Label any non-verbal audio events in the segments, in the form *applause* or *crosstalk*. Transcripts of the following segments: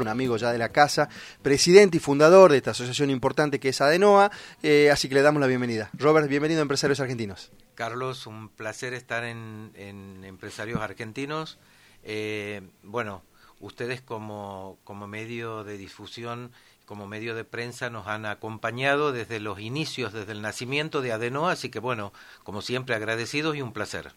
un amigo ya de la casa, presidente y fundador de esta asociación importante que es ADENOA, eh, así que le damos la bienvenida. Robert, bienvenido a Empresarios Argentinos. Carlos, un placer estar en, Empresarios Argentinos. Eh, bueno, ustedes como, como medio de difusión como medio de prensa nos han acompañado desde los inicios, desde el nacimiento de Adenoa, así que bueno, como siempre agradecidos y un placer.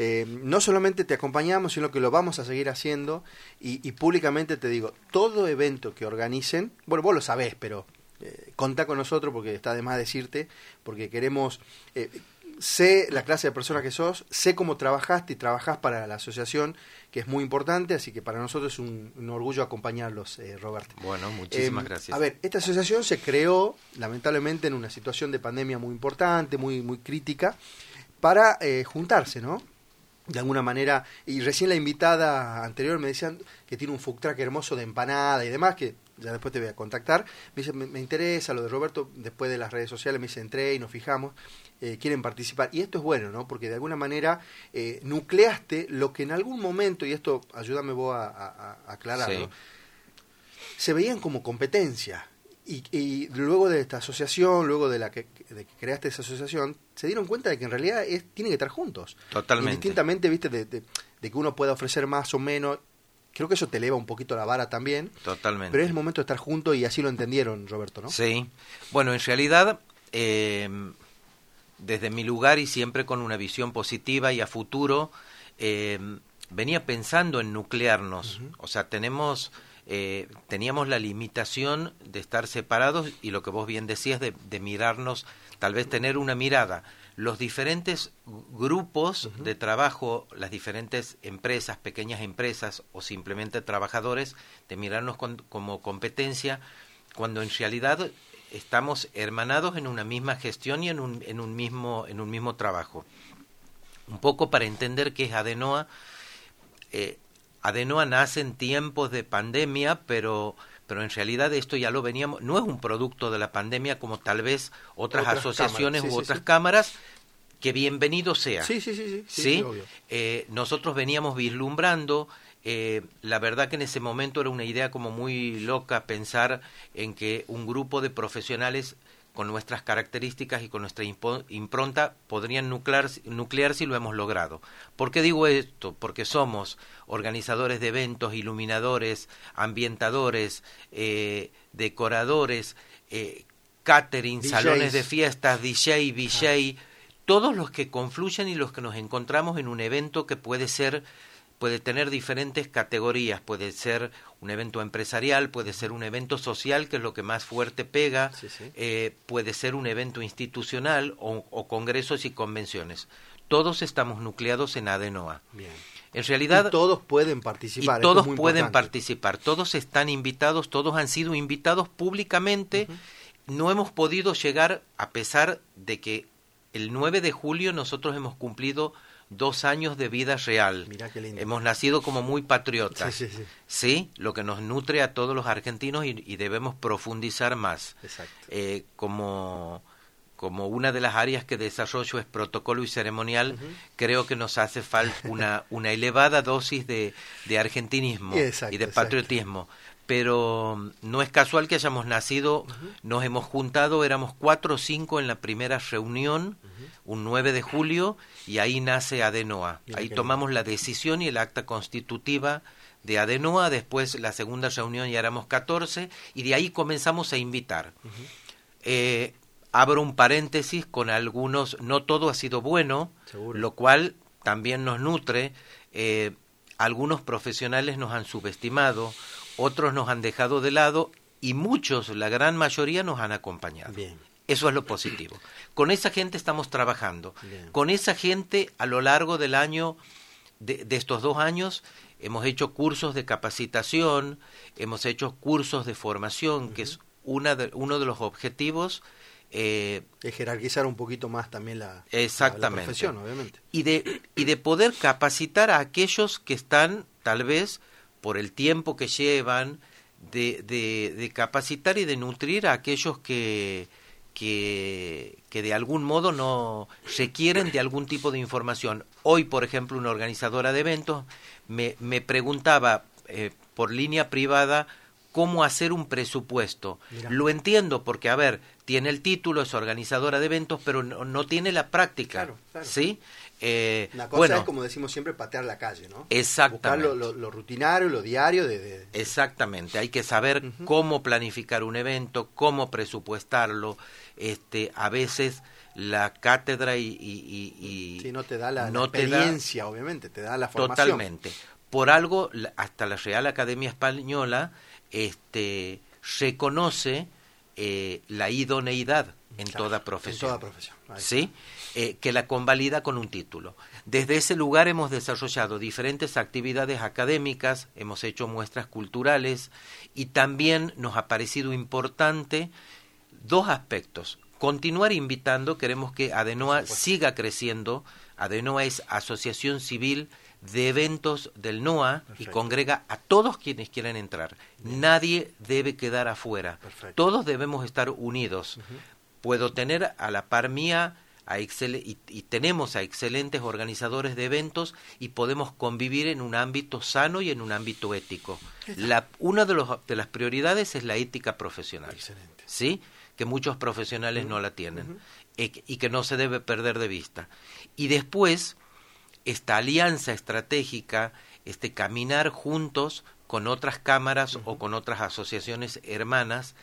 Eh, no solamente te acompañamos, sino que lo vamos a seguir haciendo y, públicamente te digo, todo evento que organicen, bueno, vos lo sabés, pero eh, contá con nosotros porque está de más decirte, porque queremos... Eh, sé la clase de persona que sos, sé cómo trabajaste y trabajás para la asociación, que es muy importante, así que para nosotros es un, orgullo acompañarlos, eh, Roberto. Bueno, muchísimas em, gracias. A ver, esta asociación se creó, lamentablemente, en una situación de pandemia muy importante, muy, muy crítica, para eh, juntarse, ¿no? de alguna manera, y recién la invitada anterior me decían que tiene un food track hermoso de empanada y demás, que ya después te voy a contactar. Me dice, me, interesa lo de Roberto, después de las redes sociales me dice, entré y nos fijamos, eh, quieren participar. Y esto es bueno, ¿no? Porque de alguna manera eh, nucleaste lo que en algún momento, y esto ayúdame vos a, aclararlo, se veían como competencia. Y, luego de esta asociación, luego de la que, creaste esa asociación, se dieron cuenta de que en realidad es, tienen que estar juntos. Totalmente. distintamente, viste, de, de, que uno pueda ofrecer más o menos. Creo que eso te eleva un poquito la vara también. Totalmente. Pero es el momento de estar juntos y así lo entendieron, Roberto, ¿no? Sí. Bueno, en realidad, eh, desde mi lugar y siempre con una visión positiva y a futuro, eh, venía pensando en nuclearnos. O sea, tenemos eh, teníamos la limitación de estar separados y lo que vos bien decías de, mirarnos, tal vez tener una mirada. Los diferentes grupos de trabajo, las diferentes empresas, pequeñas empresas o simplemente trabajadores, de mirarnos como competencia, cuando en realidad estamos hermanados en una misma gestión y en un, en un, mismo, en un mismo trabajo. Un poco para entender qué es Adenoa, eh, Adenoa nace en tiempos de pandemia, pero pero en realidad esto ya lo veníamos, no es un producto de la pandemia como tal vez otras, asociaciones u otras cámaras, que bienvenido sea. Sí, sí, sí. sí, eh, nosotros veníamos vislumbrando, eh, la verdad que en ese momento era una idea como muy loca pensar en que un grupo de profesionales con nuestras características y con nuestra impronta podrían nuclear, nuclear si lo hemos logrado. ¿Por qué digo esto? Porque somos organizadores de eventos, iluminadores, ambientadores, eh, decoradores, eh, catering, salones de fiestas, DJ, VJ, todos los que confluyen y los que nos encontramos en un evento que puede ser puede tener diferentes categorías, puede ser un evento empresarial, puede ser un evento social, que es lo que más fuerte pega, eh, puede ser un evento institucional o, congresos y convenciones. Todos estamos nucleados en ADENOA. Bien. En realidad... Y todos pueden participar. Y todos pueden participar, todos están invitados, todos han sido invitados públicamente. No hemos podido llegar, a pesar de que el 9 de julio nosotros hemos cumplido dos años de vida real. Hemos nacido como muy patriotas. Sí, sí, sí. Lo que nos nutre a todos los argentinos y, debemos profundizar más. Eh, como, como una de las áreas que desarrollo es protocolo y ceremonial, creo que nos hace falta una, *laughs* una elevada dosis de, de argentinismo y de patriotismo. Pero mm, no es casual que hayamos nacido, nos hemos juntado, éramos cuatro o cinco en la primera reunión, un 9 de julio, y ahí nace Adenoa. ahí tomamos la decisión y el acta constitutiva de Adenoa, después la segunda reunión ya éramos 14, y de ahí comenzamos a invitar. Eh, abro un paréntesis con algunos, no todo ha sido bueno, lo cual también nos nutre. Eh, algunos profesionales nos han subestimado, otros nos han dejado de lado y muchos, la gran mayoría, nos han acompañado. Bien. Eso es lo positivo. Con esa gente estamos trabajando. Con esa gente a lo largo del año, de, estos dos años, hemos hecho cursos de capacitación, hemos hecho cursos de formación, que es una de, uno de los objetivos. Eh, de jerarquizar un poquito más también la, exactamente. profesión, obviamente. Y de, y de poder capacitar a aquellos que están, tal vez, por el tiempo que llevan, de, de, capacitar y de nutrir a aquellos que, que, que, de algún modo no requieren de algún tipo de información. Hoy, por ejemplo, una organizadora de eventos me, me preguntaba eh, por línea privada cómo hacer un presupuesto. Lo entiendo porque, a ver, tiene el título, es organizadora de eventos, pero no, tiene la práctica. ¿Sí? Eh, Una cosa es, como decimos siempre, patear la calle, ¿no? Exactamente. Buscar lo, rutinario, lo diario. De, Exactamente. Hay que saber cómo planificar un evento, cómo presupuestarlo. Este, a veces la cátedra y, y, no te da la, experiencia, obviamente, te da la formación. Totalmente. Por algo, hasta la Real Academia Española este, reconoce eh, la idoneidad en toda profesión. En toda profesión. ¿Sí? Eh, que la convalida con un título. Desde ese lugar hemos desarrollado diferentes actividades académicas, hemos hecho muestras culturales y también nos ha parecido importante dos aspectos. Continuar invitando, queremos que Adenoa siga creciendo. Adenoa es asociación civil de eventos del NOA y congrega a todos quienes quieran entrar. Nadie debe quedar afuera. Todos debemos estar unidos. Puedo tener a la par mía a y, y, tenemos a excelentes organizadores de eventos y podemos convivir en un ámbito sano y en un ámbito ético. La, una de, los, de las prioridades es la ética profesional. Excelente. ¿Sí? Que muchos profesionales no la tienen y, que no se debe perder de vista. Y después, esta alianza estratégica, este caminar juntos con otras cámaras o con otras asociaciones hermanas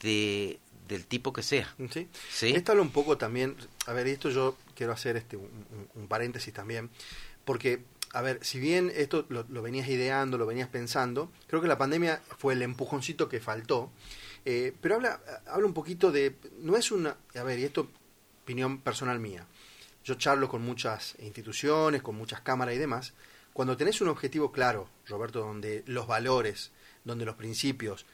de, del tipo que sea. Sí. ¿Sí? Esto habla un poco también, a ver, esto yo quiero hacer este un, paréntesis también, porque, a ver, si bien esto lo, venías ideando, lo venías pensando, creo que la pandemia fue el empujoncito que faltó, eh, pero habla, habla un poquito de, no es una, a ver, y esto opinión personal mía, yo charlo con muchas instituciones, con muchas cámaras y demás, cuando tenés un objetivo claro, Roberto, donde los valores, donde los principios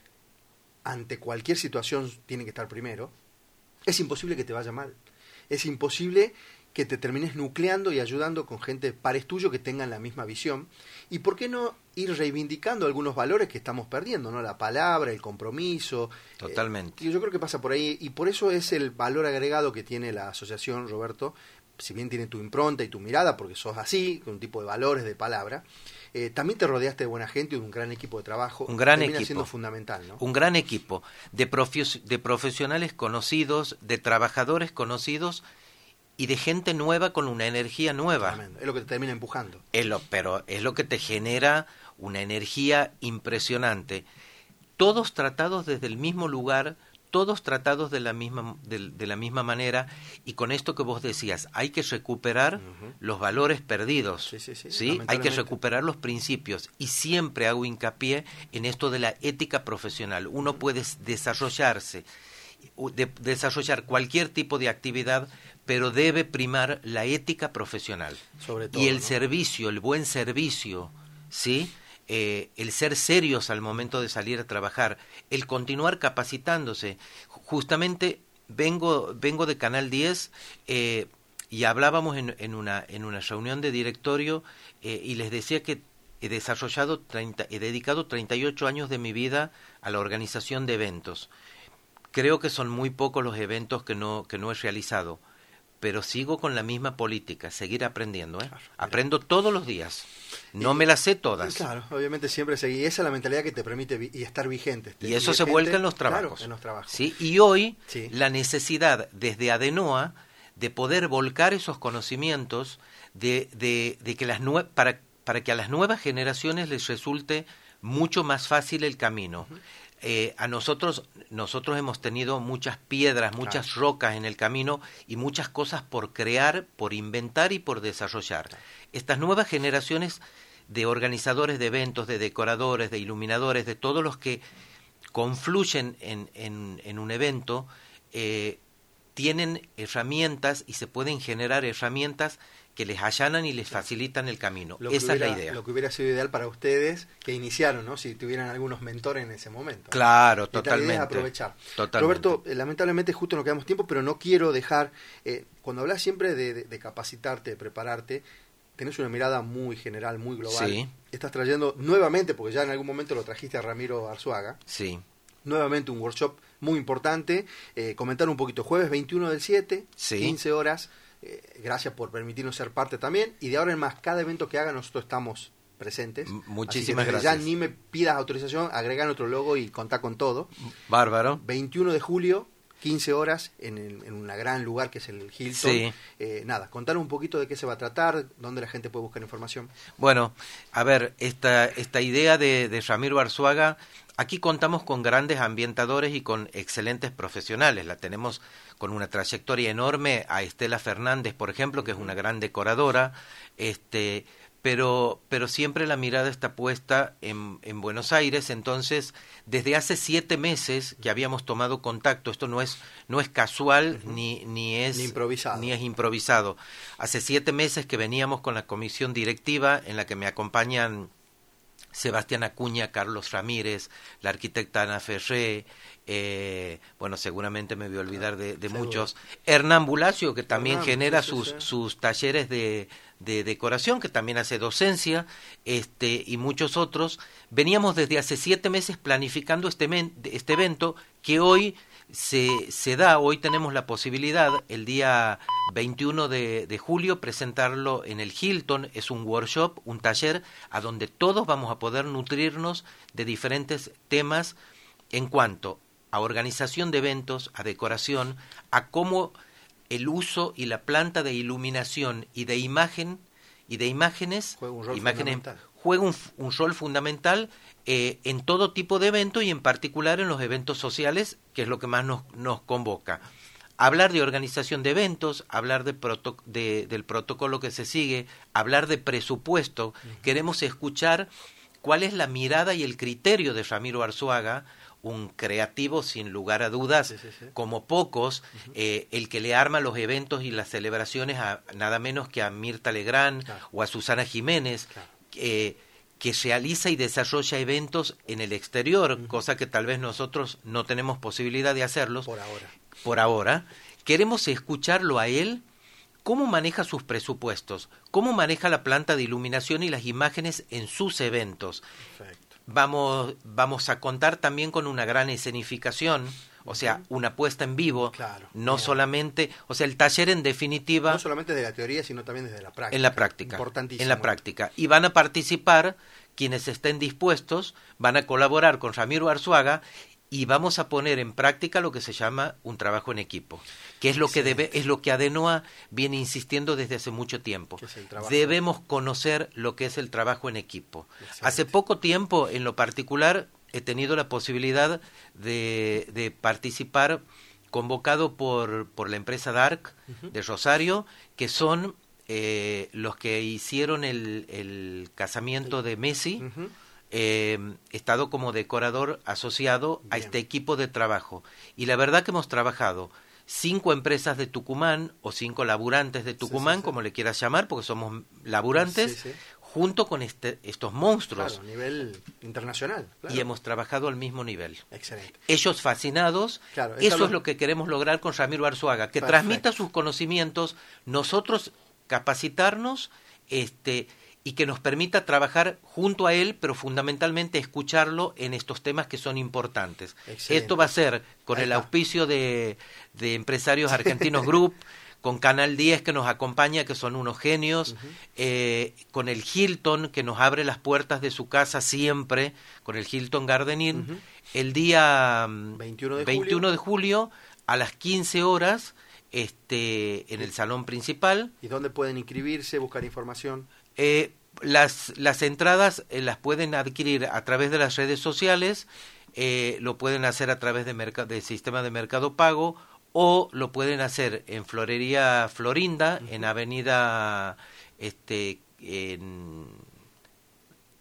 ante cualquier situación tiene que estar primero, es imposible que te vaya mal. Es imposible que te termines nucleando y ayudando con gente pares tuyo que tengan la misma visión. ¿Y por qué no ir reivindicando algunos valores que estamos perdiendo, ¿no? La palabra, el compromiso. Totalmente. y yo creo que pasa por ahí. Y por eso es el valor agregado que tiene la asociación, Roberto. Si bien tiene tu impronta y tu mirada, porque sos así, con un tipo de valores, de palabra, eh, también te rodeaste de buena gente y de un gran equipo de trabajo. Un gran equipo. siendo fundamental, ¿no? Un gran equipo de, de profesionales conocidos, de trabajadores conocidos y de gente nueva con una energía nueva. Es lo que te termina empujando. Es lo, pero es lo que te genera una energía impresionante. Todos tratados desde el mismo lugar, todos tratados de la misma de, la misma manera y con esto que vos decías hay que recuperar los valores perdidos sí, sí, hay que recuperar los principios y siempre hago hincapié en esto de la ética profesional. Uno puede desarrollarse desarrollar cualquier tipo de actividad pero debe primar la ética profesional. Sobre todo, y el servicio el buen servicio sí eh, el ser serios al momento de salir a trabajar, el continuar capacitándose. Justamente vengo, vengo de Canal 10 eh, y hablábamos en, en, una, en una reunión de directorio eh, y les decía que he desarrollado, 30, he dedicado 38 años de mi vida a la organización de eventos. Creo que son muy pocos los eventos que no, que no he realizado, pero sigo con la misma política, seguir aprendiendo. ¿eh? Aprendo todos los días. No me las sé todas. Claro, obviamente siempre seguí. Esa es la mentalidad que te permite y estar vigente. y eso se vuelca en los trabajos. en los trabajos. ¿sí? Y hoy la necesidad desde Adenoa de poder volcar esos conocimientos de, de, que las para, para que a las nuevas generaciones les resulte mucho más fácil el camino. Eh, a nosotros, nosotros hemos tenido muchas piedras, muchas rocas en el camino y muchas cosas por crear, por inventar y por desarrollar. Estas nuevas generaciones de organizadores de eventos, de decoradores, de iluminadores, de todos los que confluyen en, en, un evento, eh, tienen herramientas y se pueden generar herramientas que les allanan y les facilitan el camino. Esa es la idea. Lo que hubiera sido ideal para ustedes que iniciaron, ¿no? Si tuvieran algunos mentores en ese momento. Claro, totalmente. aprovechar. Roberto, eh, lamentablemente justo no quedamos tiempo, pero no quiero dejar, eh, cuando hablas siempre de, capacitarte, de prepararte, tenés una mirada muy general, muy global. Sí. Estás trayendo nuevamente, porque ya en algún momento lo trajiste a Ramiro Arzuaga. Sí. Nuevamente un workshop muy importante. Eh, comentar un poquito, jueves 21 del 7, 15 horas. Eh, gracias por permitirnos ser parte también. Y de ahora en más, cada evento que haga, nosotros estamos presentes. Muchísimas Así que gracias. Ya ni me pidas autorización, agrega otro logo y contá con todo. Bárbaro. 21 de julio, 15 horas, en, el- en un gran lugar que es el Hilton. Sí. Eh, nada, contanos un poquito de qué se va a tratar, dónde la gente puede buscar información. Bueno, a ver, esta, esta idea de, de Ramiro Arzuaga, aquí contamos con grandes ambientadores y con excelentes profesionales. La tenemos con una trayectoria enorme a Estela Fernández, por ejemplo, que es una gran decoradora, este, pero, pero siempre la mirada está puesta en, en Buenos Aires. Entonces, desde hace siete meses que habíamos tomado contacto, esto no es, no es casual ni, ni es Ni improvisado. ni es improvisado. Hace siete meses que veníamos con la comisión directiva en la que me acompañan Sebastián Acuña, Carlos Ramírez, la arquitecta Ana Ferré, eh, bueno, seguramente me voy a olvidar de, muchos. Hernán Bulacio, que también Hernán, genera sí, sus, sí. sus talleres de, de decoración, que también hace docencia, este, y muchos otros. Veníamos desde hace siete meses planificando este, men- este evento que hoy se, se da, hoy tenemos la posibilidad, el día 21 de, de julio, presentarlo en el Hilton, es un workshop, un taller, a donde todos vamos a poder nutrirnos de diferentes temas en cuanto a organización de eventos, a decoración, a cómo el uso y la planta de iluminación y de imagen y de imágenes, imágenes. Juega un, un rol fundamental eh, en todo tipo de evento y en particular en los eventos sociales, que es lo que más nos, nos convoca. Hablar de organización de eventos, hablar de proto- de- del protocolo que se sigue, hablar de presupuesto. Queremos escuchar cuál es la mirada y el criterio de Ramiro Arzuaga, un creativo sin lugar a dudas, Sí, sí, sí. como pocos, eh, el que le arma los eventos y las celebraciones a nada menos que a Mirta Legrand Claro. o a Susana Jiménez, Claro. Eh, que realiza y desarrolla eventos en el exterior, cosa que tal vez nosotros no tenemos posibilidad de hacerlos Por ahora. por ahora. Queremos escucharlo a él, cómo maneja sus presupuestos, cómo maneja la planta de iluminación y las imágenes en sus eventos. Perfecto. Vamos, vamos a contar también con una gran escenificación, o sea, una puesta en vivo, Claro, no bien. solamente, o sea, el taller en definitiva No solamente de la teoría, sino también desde la práctica. en la práctica, Importantísimo. en la práctica. Y van a participar quienes estén dispuestos, van a colaborar con Ramiro Arzuaga y vamos a poner en práctica lo que se llama un trabajo en equipo, que es lo que debe, es lo que Adenoa viene insistiendo desde hace mucho tiempo. Debemos conocer lo que es el trabajo en equipo. Hace poco tiempo, en lo particular, he tenido la posibilidad de, de participar convocado por, por la empresa Dark de Rosario, que son eh, los que hicieron el, el casamiento de Messi. Eh, he estado como decorador asociado a este equipo de trabajo. Y la verdad que hemos trabajado cinco empresas de Tucumán o cinco laburantes de Tucumán, sí. como le quieras llamar, porque somos laburantes. Junto con este, estos monstruos. Claro, a nivel internacional. claro. Y hemos trabajado al mismo nivel. Excelente. Ellos fascinados, Claro, eso lo- es lo que queremos lograr con Ramiro Arzuaga, que Perfecto. transmita sus conocimientos, nosotros capacitarnos, este y que nos permita trabajar junto a él, pero fundamentalmente escucharlo en estos temas que son importantes. Excelente. Esto va a ser con el auspicio de, de Empresarios Argentinos Group, *laughs* con Canal 10 que nos acompaña, que son unos genios, eh, con el Hilton que nos abre las puertas de su casa siempre, con el Hilton Garden Inn, el día mm, 21 de 21 de julio a las 15 horas este, en el salón principal. ¿Y dónde pueden inscribirse, buscar información? Eh, las, las entradas eh, las pueden adquirir a través de las redes sociales, eh, lo pueden hacer a través de del sistema de Mercado Pago o lo pueden hacer en Florería Florinda, en Avenida este en,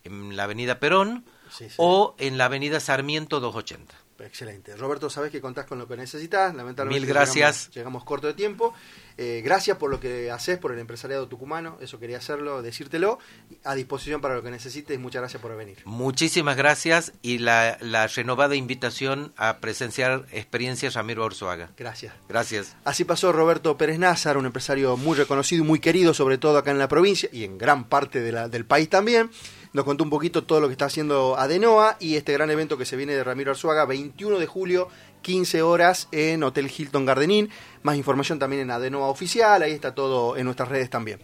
en la Avenida Perón Sí, sí. o en la Avenida Sarmiento 280. Excelente. Roberto, sabes que contás con lo que necesitas. Lamentablemente Mil gracias. Llegamos, llegamos corto de tiempo. Eh, gracias por lo que haces por el empresariado tucumano. Eso quería hacerlo, decírtelo. A disposición para lo que necesites. Muchas gracias por venir. Muchísimas gracias y la, la renovada invitación a presenciar experiencias Ramiro Orzuaga. Gracias. Gracias. Así pasó Roberto Pérez Názar, un empresario muy reconocido y muy querido, sobre todo acá en la provincia y en gran parte de la- del país también. Nos contó un poquito todo lo que está haciendo Adenoa y este gran evento que se viene de Ramiro Arzuaga, 21 de julio, 15 horas en Hotel Hilton Gardenín. Más información también en Adenoa Oficial, ahí está todo en nuestras redes también.